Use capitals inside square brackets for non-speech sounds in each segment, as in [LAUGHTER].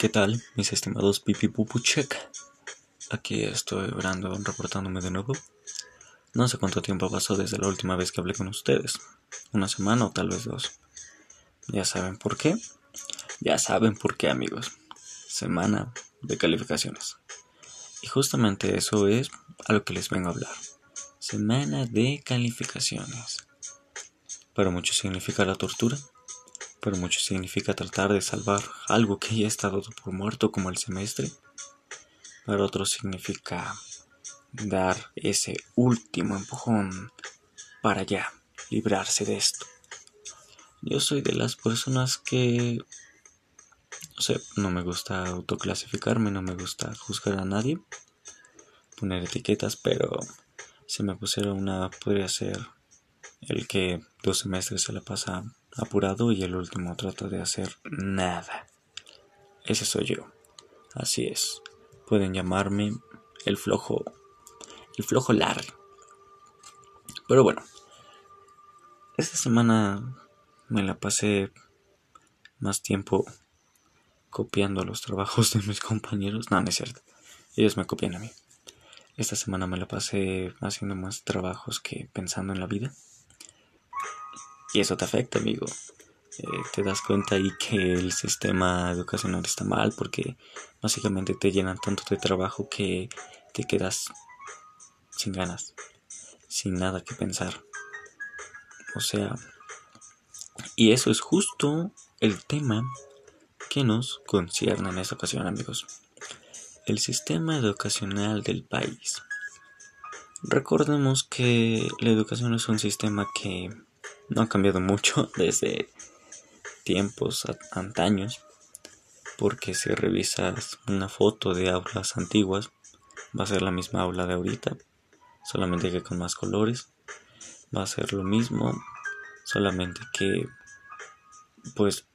¿Qué tal, mis estimados pipi pupu check? Aquí estoy Brandon reportándome de nuevo. No sé cuánto tiempo pasó desde la última vez que hablé con ustedes. Una semana o tal vez dos. Ya saben por qué. Ya saben por qué, amigos. Semana de calificaciones. Y justamente eso es a lo que les vengo a hablar. Semana de calificaciones. Para muchos significa la tortura pero mucho significa tratar de salvar algo que ya está dado por muerto como el semestre. Para otros significa dar ese último empujón para ya librarse de esto. Yo soy de las personas que no sé, no me gusta autoclasificarme, no me gusta juzgar a nadie, poner etiquetas, pero si me pusiera una podría ser el que dos semestres se le pasa apurado y el último trata de hacer nada. Ese soy yo. Así es. Pueden llamarme el flojo. El flojo Larry. Pero bueno. Esta semana me la pasé más tiempo copiando los trabajos de mis compañeros. No, no es cierto. Ellos me copian a mí. Esta semana me la pasé haciendo más trabajos que pensando en la vida. Y eso te afecta, amigo. Eh, te das cuenta ahí que el sistema educacional está mal porque básicamente te llenan tanto de trabajo que te quedas sin ganas, sin nada que pensar. O sea, y eso es justo el tema que nos concierne en esta ocasión, amigos. El sistema educacional del país. Recordemos que la educación es un sistema que no ha cambiado mucho [LAUGHS] desde tiempos antaños, porque si revisas una foto de aulas antiguas, va a ser la misma aula de ahorita, solamente que con más colores, va a ser lo mismo, solamente que pues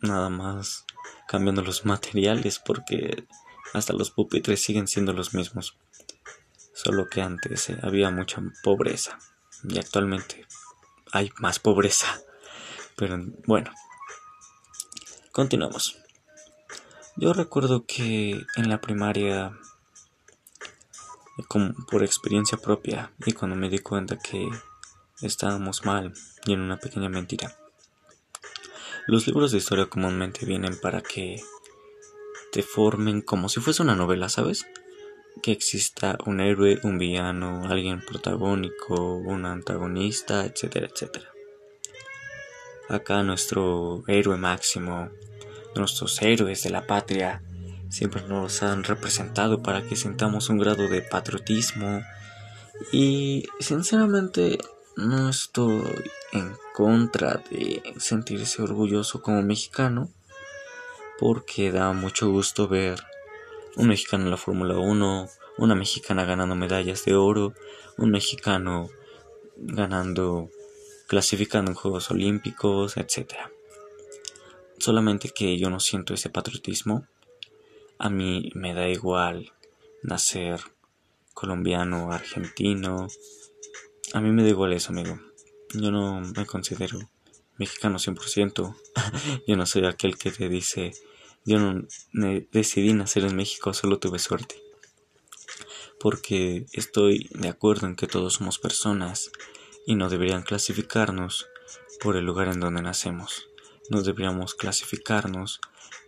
nada más cambiando los [LAUGHS] materiales porque hasta los pupitres siguen siendo los mismos. Solo que antes eh, había mucha pobreza y actualmente hay más pobreza. Pero bueno, continuamos. Yo recuerdo que en la primaria, como por experiencia propia, y cuando me di cuenta que estábamos mal y en una pequeña mentira, los libros de historia comúnmente vienen para que te formen como si fuese una novela, ¿sabes? Que exista un héroe, un villano, alguien protagónico, un antagonista, etcétera, etcétera. Acá nuestro héroe máximo, nuestros héroes de la patria, siempre nos han representado para que sintamos un grado de patriotismo y sinceramente no estoy en contra de sentirse orgulloso como mexicano porque da mucho gusto ver un mexicano en la Fórmula 1, una mexicana ganando medallas de oro, un mexicano ganando, clasificando en Juegos Olímpicos, etc. Solamente que yo no siento ese patriotismo. A mí me da igual nacer colombiano, argentino. A mí me da igual eso, amigo. Yo no me considero mexicano 100%. [LAUGHS] yo no soy aquel que te dice yo no decidí nacer en México, solo tuve suerte. Porque estoy de acuerdo en que todos somos personas y no deberían clasificarnos por el lugar en donde nacemos. No deberíamos clasificarnos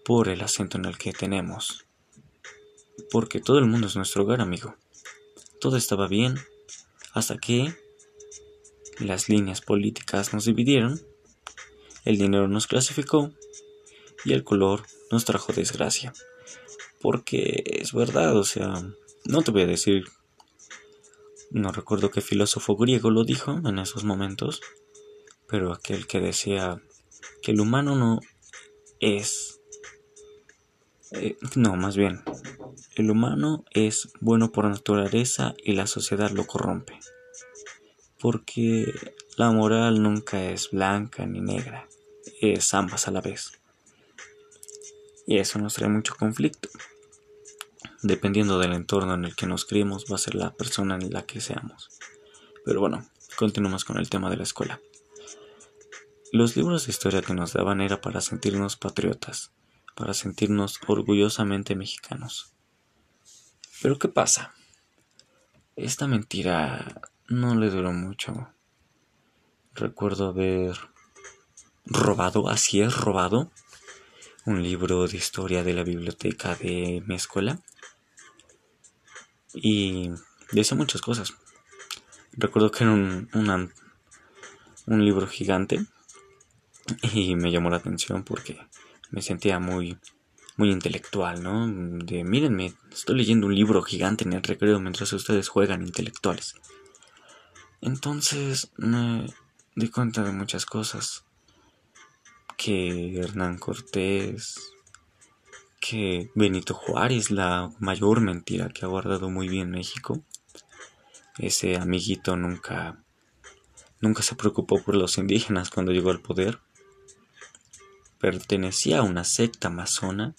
por el acento en el que tenemos. Porque todo el mundo es nuestro hogar, amigo. Todo estaba bien hasta que las líneas políticas nos dividieron, el dinero nos clasificó y el color nos trajo desgracia. Porque es verdad, o sea, no te voy a decir, no recuerdo qué filósofo griego lo dijo en esos momentos, pero aquel que decía que el humano no es... Eh, no, más bien, el humano es bueno por naturaleza y la sociedad lo corrompe. Porque la moral nunca es blanca ni negra, es ambas a la vez. Y eso nos trae mucho conflicto. Dependiendo del entorno en el que nos criemos, va a ser la persona en la que seamos. Pero bueno, continuamos con el tema de la escuela. Los libros de historia que nos daban era para sentirnos patriotas, para sentirnos orgullosamente mexicanos. Pero ¿qué pasa? Esta mentira no le duró mucho. Recuerdo haber robado, así es, robado, un libro de historia de la biblioteca de mi escuela. Y decía muchas cosas. Recuerdo que era un, un libro gigante y me llamó la atención porque me sentía muy muy intelectual, ¿no? De mírenme, estoy leyendo un libro gigante en el recreo mientras ustedes juegan intelectuales. Entonces me di cuenta de muchas cosas. Que Hernán Cortés, que Benito Juárez, la mayor mentira que ha guardado muy bien México. Ese amiguito nunca nunca se preocupó por los indígenas cuando llegó al poder pertenecía a una secta masona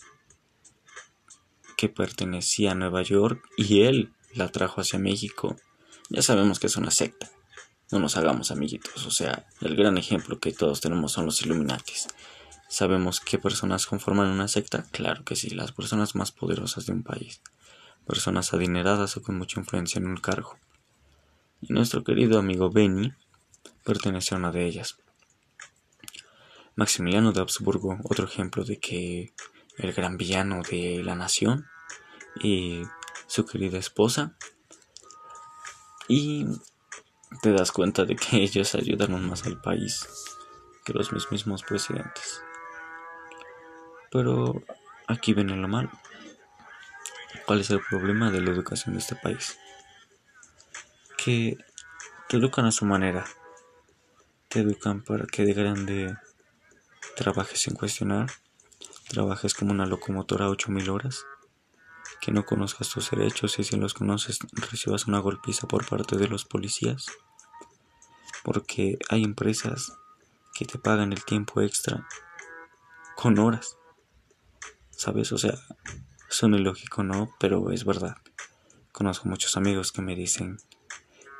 que pertenecía a Nueva York y él la trajo hacia México. Ya sabemos que es una secta. No nos hagamos amiguitos. O sea, el gran ejemplo que todos tenemos son los Illuminatis. ¿Sabemos qué personas conforman una secta? Claro que sí, las personas más poderosas de un país. Personas adineradas o con mucha influencia en un cargo. Y nuestro querido amigo Benny pertenece a una de ellas. Maximiliano de Habsburgo, otro ejemplo de que el gran villano de la nación y su querida esposa. Y te das cuenta de que ellos ayudaron más al país que los mismos presidentes. Pero aquí viene lo malo. ¿Cuál es el problema de la educación de este país? Que te educan a su manera. Te educan para que de grande trabajes sin cuestionar, trabajes como una locomotora a 8000 horas, que no conozcas tus derechos y si los conoces recibas una golpiza por parte de los policías, porque hay empresas que te pagan el tiempo extra con horas, ¿sabes? O sea, suena ilógico, ¿no? Pero es verdad. Conozco muchos amigos que me dicen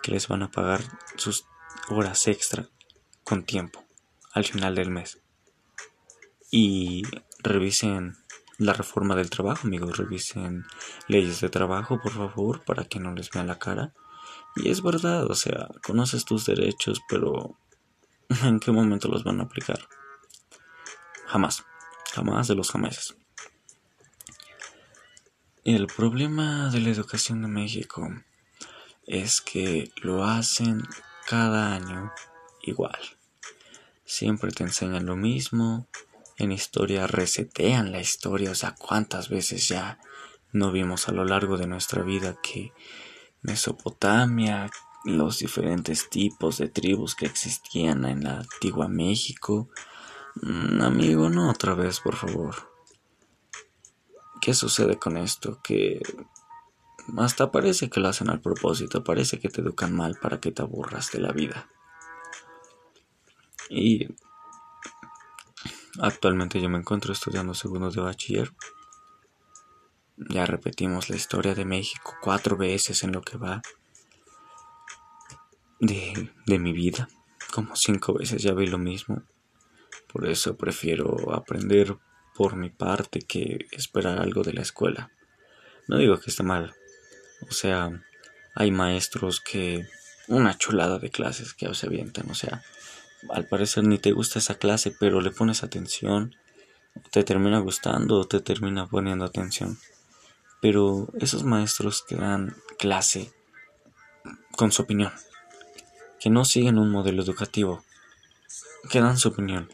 que les van a pagar sus horas extra con tiempo al final del mes y revisen la reforma del trabajo, amigos, revisen leyes de trabajo, por favor, para que no les vean la cara. Y es verdad, o sea, conoces tus derechos, pero [LAUGHS] ¿en qué momento los van a aplicar? Jamás, jamás de los jamases. El problema de la educación de México es que lo hacen cada año igual. Siempre te enseñan lo mismo, en historia resetean la historia, o sea, cuántas veces ya no vimos a lo largo de nuestra vida que Mesopotamia, los diferentes tipos de tribus que existían en la antigua México. Mm, amigo, no otra vez, por favor. ¿Qué sucede con esto? Que hasta parece que lo hacen al propósito, parece que te educan mal para que te aburras de la vida. Y Actualmente yo me encuentro estudiando segundo de bachiller. Ya repetimos la historia de México cuatro veces en lo que va de, de mi vida. Como cinco veces ya vi lo mismo. Por eso prefiero aprender por mi parte que esperar algo de la escuela. No digo que esté mal. O sea, hay maestros que... Una chulada de clases que se avientan. O sea, al parecer ni te gusta esa clase, pero le pones atención, te termina gustando o te termina poniendo atención. Pero esos maestros que dan clase con su opinión, que no siguen un modelo educativo, que dan su opinión,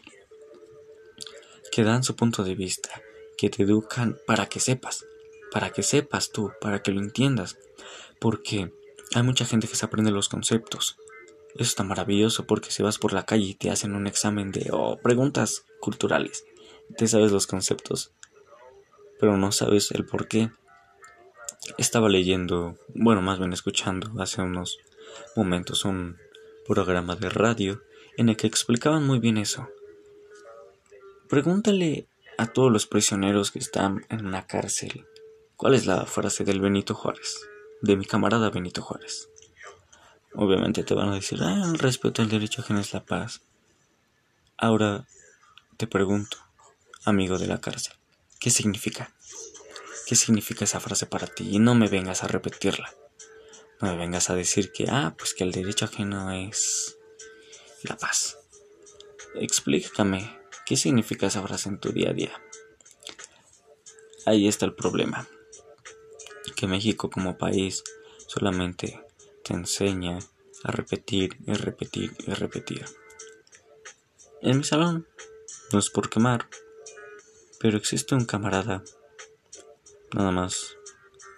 que dan su punto de vista, que te educan para que sepas, para que sepas tú, para que lo entiendas, porque hay mucha gente que se aprende los conceptos, eso está maravilloso porque si vas por la calle y te hacen un examen de preguntas culturales, te sabes los conceptos, pero no sabes el por qué. Estaba leyendo, bueno, más bien escuchando hace unos momentos un programa de radio en el que explicaban muy bien eso. Pregúntale a todos los prisioneros que están en una cárcel cuál es la frase del Benito Juárez, de mi camarada Benito Juárez. Obviamente te van a decir, ah, el respeto al derecho ajeno es la paz. Ahora te pregunto, amigo de la cárcel, ¿Qué significa? ¿Qué significa esa frase para ti? Y no me vengas a repetirla. No me vengas a decir que, ah, pues que el derecho ajeno es la paz. Explícame, ¿qué significa esa frase en tu día a día? Ahí está el problema. Que México como país solamente te enseña a repetir y repetir y repetir. En mi salón, no es por quemar, pero existe un camarada nada más.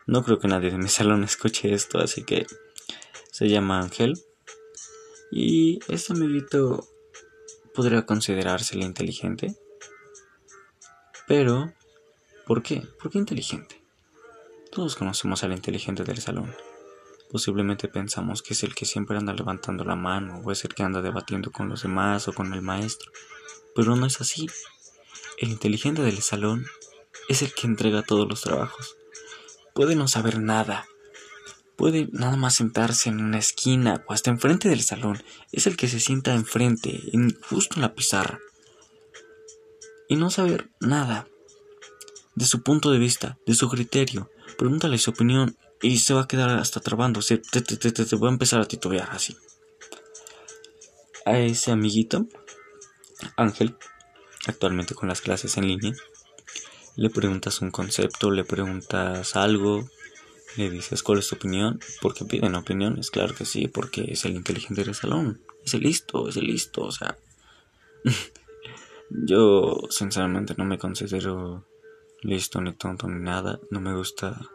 No creo que nadie de mi [LAUGHS] salón escuche esto, así que se llama Ángel. Y este amiguito podría considerarse inteligente. Pero, ¿por qué? ¿Por qué inteligente? Todos conocemos al inteligente del salón. Posiblemente pensamos que es el que siempre anda levantando la mano o es el que anda debatiendo con los demás o con el maestro. Pero no es así. El inteligente del salón es el que entrega todos los trabajos. Puede no saber nada. Puede nada más sentarse en una esquina o hasta enfrente del salón. Es el que se sienta enfrente, justo en la pizarra. Y no saber nada. De su punto de vista, de su criterio. Pregúntale su opinión y se va a quedar hasta trabándose. Te, te, te, te, voy a empezar a titubear así. A ese amiguito, Ángel, actualmente con las clases en línea, le preguntas un concepto, le preguntas algo, le dices cuál es tu opinión, porque piden opiniones, claro que sí, porque es el inteligente del salón, es el listo, es el listo, o sea, [LAUGHS] yo sinceramente no me considero listo ni tonto ni nada, no me gusta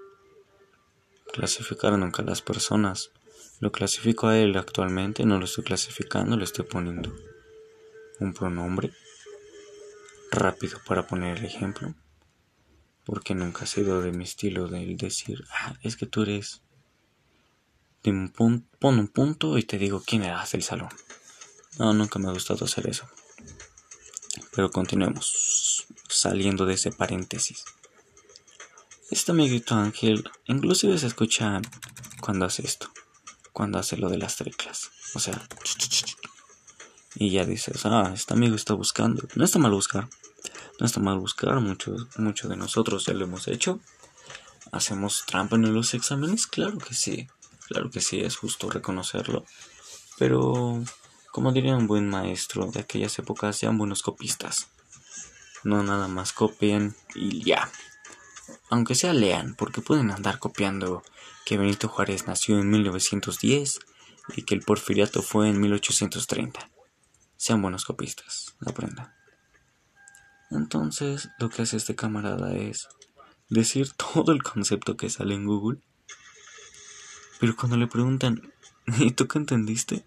clasificar nunca a las personas, lo clasifico a él actualmente, no lo estoy clasificando, le estoy poniendo un pronombre rápido para poner el ejemplo porque nunca ha sido de mi estilo de decir, ah, es que tú eres un pon un punto y te digo quién eras del salón. No, nunca me ha gustado hacer eso. Pero continuemos, saliendo de ese paréntesis. Este amiguito Ángel, inclusive se escucha cuando hace esto, cuando hace lo de las teclas. O sea, y ya dices, ah, este amigo está buscando. No está mal buscar, no está mal buscar, muchos mucho de nosotros ya lo hemos hecho. ¿Hacemos trampa en los exámenes? Claro que sí, claro que sí, es justo reconocerlo. Pero, como diría un buen maestro de aquellas épocas, sean buenos copistas. No nada más copien y ya. Aunque sea lean, porque pueden andar copiando que Benito Juárez nació en 1910 y que el porfiriato fue en 1830. Sean buenos copistas, aprendan. Entonces lo que hace este camarada es decir [LAUGHS] todo el concepto que sale en Google. Pero cuando le preguntan, ¿y tú qué entendiste?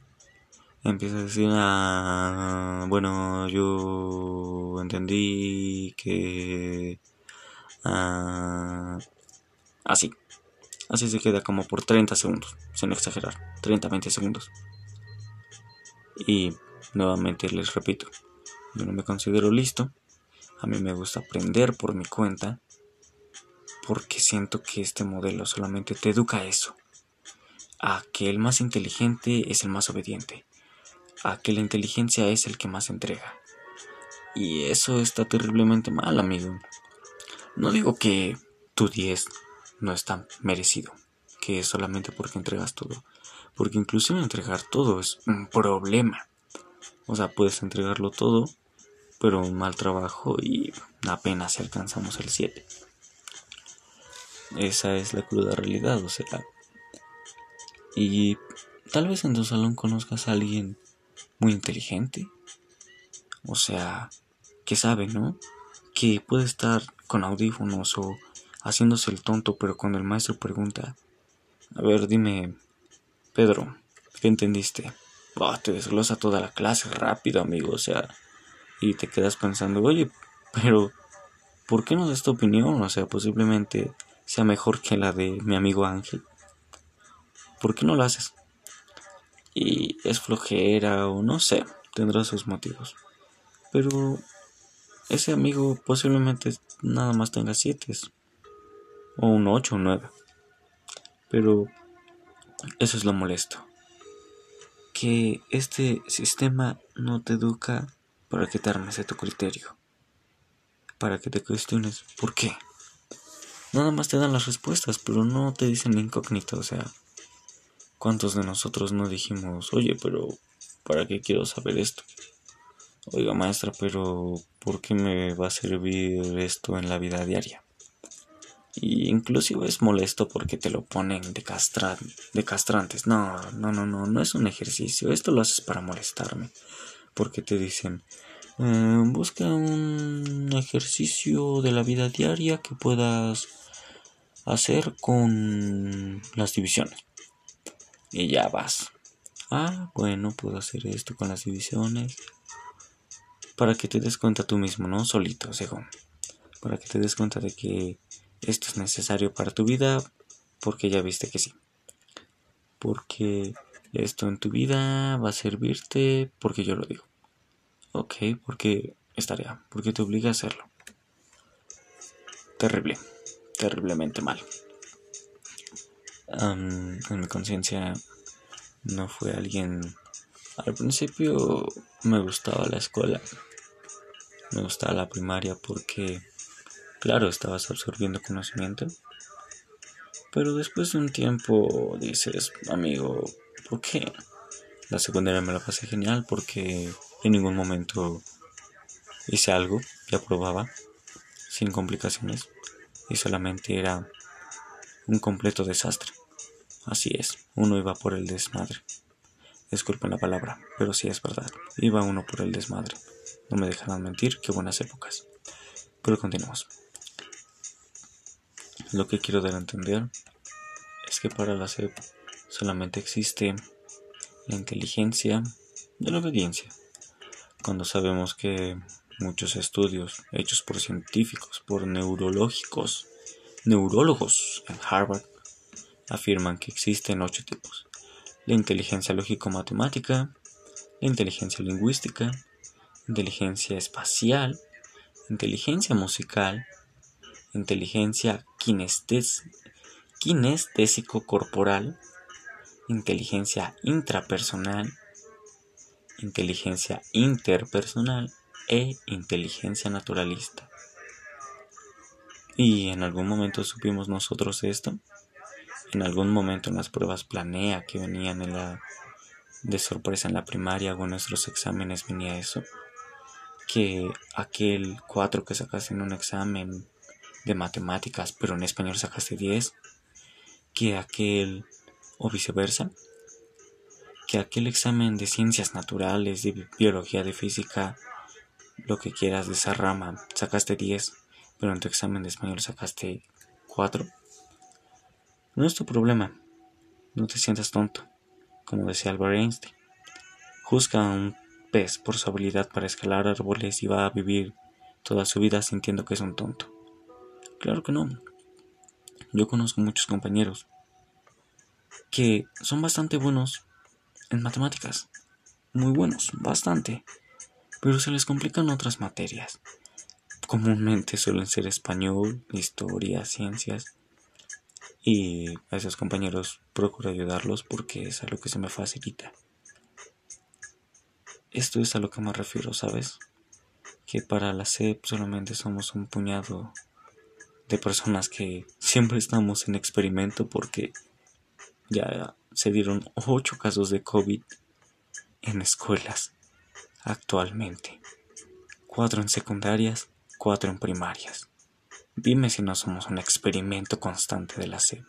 Empieza a decir, ah, bueno, yo entendí que... Ah, así. Así se queda como por 30 segundos, sin exagerar. 30, 20 segundos. Y nuevamente les repito, yo no me considero listo a mí me gusta aprender por mi cuenta porque siento que este modelo solamente te educa a eso. A que el más inteligente es el más obediente. A que la inteligencia es el que más entrega. Y eso está terriblemente mal, amigo. No digo que tu 10 no está merecido, que es solamente porque entregas todo. Porque inclusive entregar todo es un problema. O sea, puedes entregarlo todo pero un mal trabajo y apenas alcanzamos el 7. Esa es la cruda realidad, o sea. Y tal vez en tu salón conozcas a alguien muy inteligente. O sea, que sabe, ¿no? Que puede estar con audífonos o haciéndose el tonto, pero cuando el maestro pregunta, a ver, dime, Pedro, ¿qué entendiste? te desglosa toda la clase rápido, amigo, o sea, y te quedas pensando, oye, pero ¿por qué no das tu opinión? O sea, posiblemente sea mejor que la de mi amigo Ángel. ¿Por qué no lo haces? Y es flojera o no sé, tendrá sus motivos. Pero ese amigo posiblemente nada más tenga siete o un ocho o nueve. Pero eso es lo molesto. Que este sistema no te educa para que te armes de tu criterio. para que te cuestiones por qué. Nada más te dan las respuestas, pero no te dicen incógnito, o sea, ¿cuántos de nosotros no dijimos, oye, pero ¿para qué quiero saber esto? Oiga, maestra, pero ¿por qué me va a servir esto en la vida diaria? Y inclusive es molesto porque te lo ponen de, de castrantes. No, no, no, no, no es un ejercicio. Esto lo haces para molestarme. Porque te dicen, eh, busca un ejercicio de la vida diaria que puedas hacer con las divisiones. Y ya vas. Ah, bueno, puedo hacer esto con las divisiones. Para que te des cuenta tú mismo, ¿no? Solito, según. Para que te des cuenta de que esto es necesario para tu vida porque ya viste que sí. Porque esto en tu vida va a servirte porque yo lo digo. Ok, porque es tarea, porque te obliga a hacerlo. Terrible, terriblemente mal. en mi conciencia no fue alguien... Al principio me gustaba la escuela, me gustaba la primaria porque Claro, estabas absorbiendo conocimiento. Pero después de un tiempo dices, amigo, ¿por qué? La secundaria me la pasé genial porque en ningún momento hice algo y aprobaba sin complicaciones y solamente era un completo desastre. Así es, uno iba por el desmadre. Disculpen la palabra, pero sí es verdad. Iba uno por el desmadre. No me dejarán mentir, qué buenas épocas. Pero continuamos. Lo que quiero dar a entender es que para la SEP solamente existe la inteligencia de la obediencia. Cuando sabemos que muchos estudios hechos por científicos, por neurológicos, neurólogos en Harvard, afirman que existen ocho tipos. La inteligencia lógico-matemática, la inteligencia lingüística, inteligencia espacial, inteligencia musical, inteligencia kinestésico corporal, inteligencia intrapersonal, inteligencia interpersonal e inteligencia naturalista. ¿Y en algún momento supimos nosotros esto? En algún momento en las pruebas planea que venían en la, de sorpresa en la primaria o en nuestros exámenes venía eso. Que aquel 4 que sacaste en un examen de matemáticas, pero en español sacaste 10, que aquel, o viceversa, que aquel examen de ciencias naturales, de biología, de física, lo que quieras de esa rama, sacaste 10, pero en tu examen de español sacaste 4. No es tu problema, no te sientas tonto, como decía Albert Einstein. Juzga a un pez por su habilidad para escalar árboles y va a vivir toda su vida sintiendo que es un tonto. Claro que no. Yo conozco muchos compañeros que son bastante buenos en matemáticas. Muy buenos, bastante. Pero se les complican otras materias. Comúnmente suelen ser español, historia, ciencias. Y a esos compañeros procuro ayudarlos porque es a lo que se me facilita. Esto es a lo que me refiero, ¿sabes? Que para la SEP solamente somos un puñado de personas que [LAUGHS] siempre estamos en experimento porque ya se dieron ocho casos de COVID en escuelas actualmente. Cuatro en secundarias, cuatro en primarias. Dime si no somos un experimento constante de la SEP.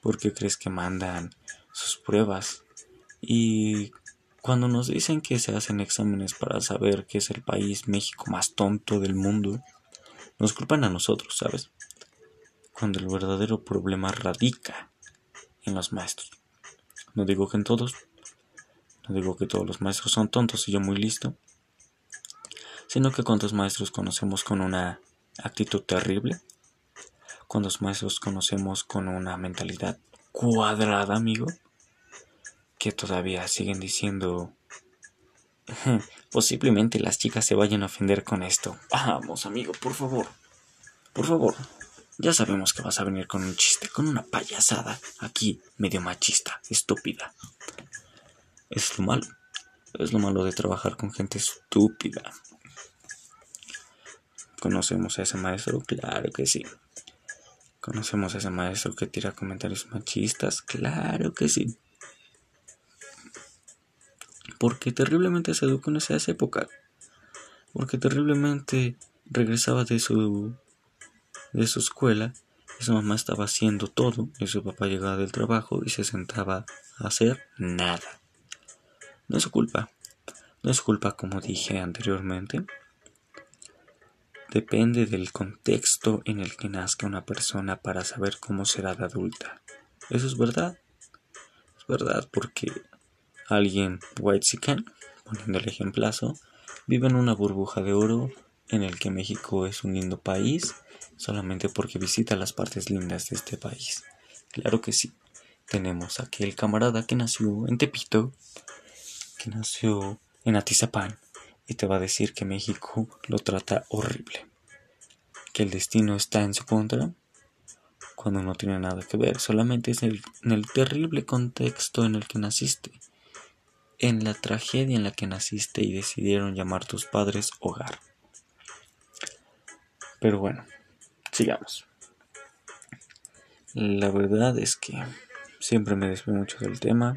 ¿Por qué crees que mandan sus pruebas? Y cuando nos dicen que se hacen exámenes para saber qué es el país México más tonto del mundo, nos culpan a nosotros, ¿sabes? Cuando el verdadero problema radica en los maestros. No digo que en todos, no digo que todos los maestros son tontos y yo muy listo, sino que cuántos maestros conocemos con una actitud terrible, cuántos maestros conocemos con una mentalidad cuadrada, amigo, que todavía siguen diciendo Posiblemente las chicas se vayan a ofender con esto. Vamos, amigo, por favor. Por favor. Ya sabemos que vas a venir con un chiste, con una payasada aquí, medio machista, estúpida. Es lo malo. Es lo malo de trabajar con gente estúpida. ¿Conocemos a ese maestro? Claro que sí. ¿Conocemos a ese maestro que tira comentarios machistas? Claro que sí. Porque terriblemente se educó en esa época. Porque terriblemente regresaba de su de su escuela y su mamá estaba haciendo todo y su papá llegaba del trabajo y se sentaba a hacer nada. No es su culpa. No es culpa como dije anteriormente. Depende del contexto en el que nazca una persona para saber cómo será de adulta. Eso es verdad. Es verdad porque alguien white sican, poniendo el ejemplazo, vive en una burbuja de oro en el que México es un lindo país solamente porque visita las partes lindas de este país. Claro que sí. Tenemos aquel camarada que nació en Tepito, que nació en Atizapán y te va a decir que México lo trata horrible. Que el destino está en su contra cuando no tiene nada que ver, solamente es en el terrible contexto en el que naciste, en la tragedia en la que naciste y decidieron llamar tus padres hogar. Pero bueno, sigamos. La verdad es que siempre me desvío mucho del tema,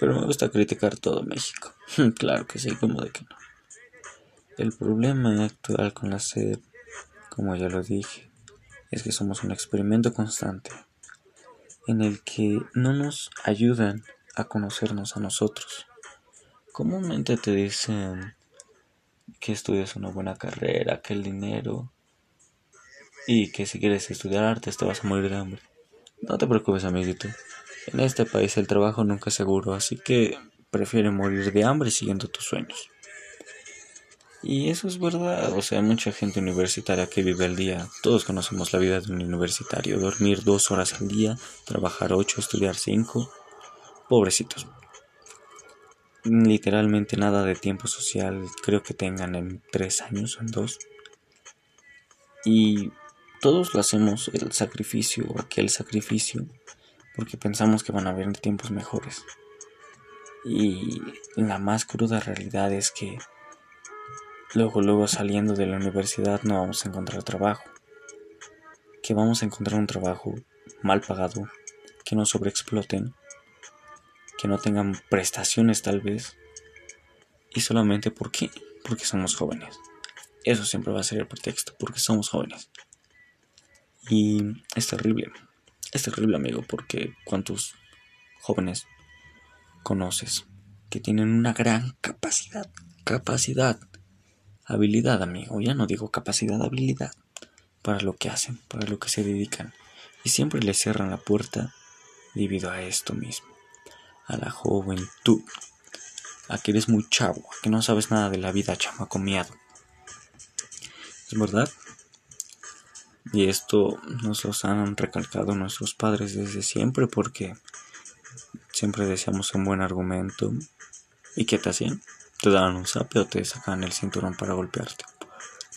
pero me gusta criticar todo México. [LAUGHS] claro que sí, como de que no. El problema actual con la sed, como ya lo dije, es que somos un experimento constante en el que no nos ayudan a conocernos a nosotros. Comúnmente te dicen que estudies una buena carrera, que el dinero y que si quieres estudiar artes te vas a morir de hambre. No te preocupes, amiguito. En este país el trabajo nunca es seguro, así que prefiere morir de hambre siguiendo tus sueños. Y eso es verdad, o sea, mucha gente universitaria que vive al día. Todos conocemos la vida de un universitario. Dormir dos horas al día, trabajar ocho, estudiar cinco. Pobrecitos. Literalmente nada de tiempo social, creo que tengan en tres años o en dos. Y todos lo hacemos el sacrificio o aquel sacrificio porque pensamos que van a haber tiempos mejores. Y la más cruda realidad es que Luego, luego saliendo de la universidad no vamos a encontrar trabajo. Que vamos a encontrar un trabajo mal pagado, que no sobreexploten, que no tengan prestaciones tal vez. Y solamente por qué? Porque somos jóvenes. Eso siempre va a ser el pretexto, porque somos jóvenes. Y es terrible. Es terrible, amigo, porque cuántos jóvenes conoces que tienen una gran capacidad, capacidad habilidad, amigo, ya no digo capacidad, habilidad, para lo que hacen, para lo que se dedican, y siempre les cierran la puerta debido a esto mismo, a la juventud, a que eres muy chavo, a que no sabes nada de la vida, chamaco miado. ¿Es verdad? Y esto nos lo han recalcado nuestros padres desde siempre porque siempre deseamos un buen argumento. ¿Y qué te hacían? Te dan un sape o te sacan el cinturón para golpearte.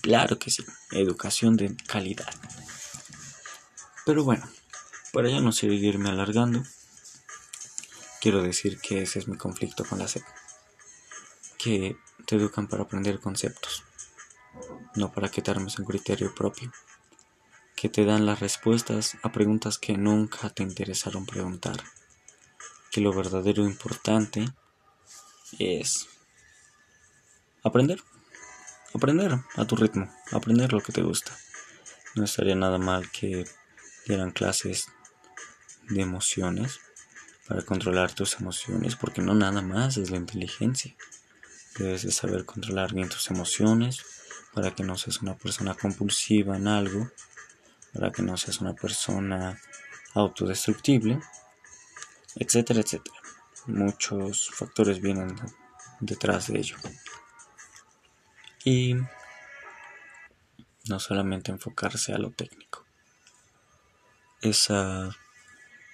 Claro que sí, educación de calidad. Pero bueno, para ya no seguirme alargando, quiero decir que ese es mi conflicto con la SEP. Que te educan para aprender conceptos, no para que te criterio propio. Que te dan las respuestas a preguntas que nunca te interesaron preguntar. Que lo verdadero importante es aprender. Aprender a tu ritmo, aprender lo que te gusta. No estaría nada mal que dieran clases de emociones para controlar tus emociones, porque no nada más es la inteligencia. Debes de saber controlar bien tus emociones para que no seas una persona compulsiva en algo, para que no seas una persona autodestructible, etcétera, etcétera. Muchos factores vienen detrás de ello. Y no solamente enfocarse a lo técnico. Esa,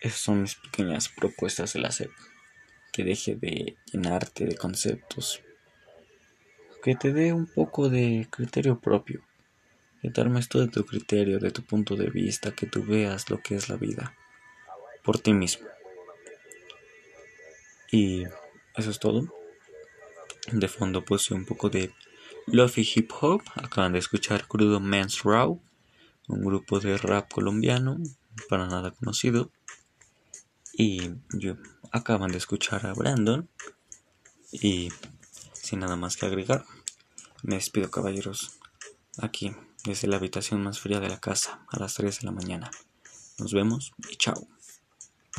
esas son mis pequeñas propuestas de la SEP. Que deje de llenarte de conceptos. Que te dé un poco de criterio propio. Que te armes todo de tu criterio, de tu punto de vista, que tú veas lo que es la vida por ti mismo. Y eso es todo. De fondo puse un poco de Lofi Hip Hop, acaban de escuchar Crudo Men's Raw, un grupo de rap colombiano, para nada conocido. Y yo, acaban de escuchar a Brandon. Y sin nada más que agregar, me despido caballeros, aquí, desde la habitación más fría de la casa, a las 3 de la mañana. Nos vemos y chao.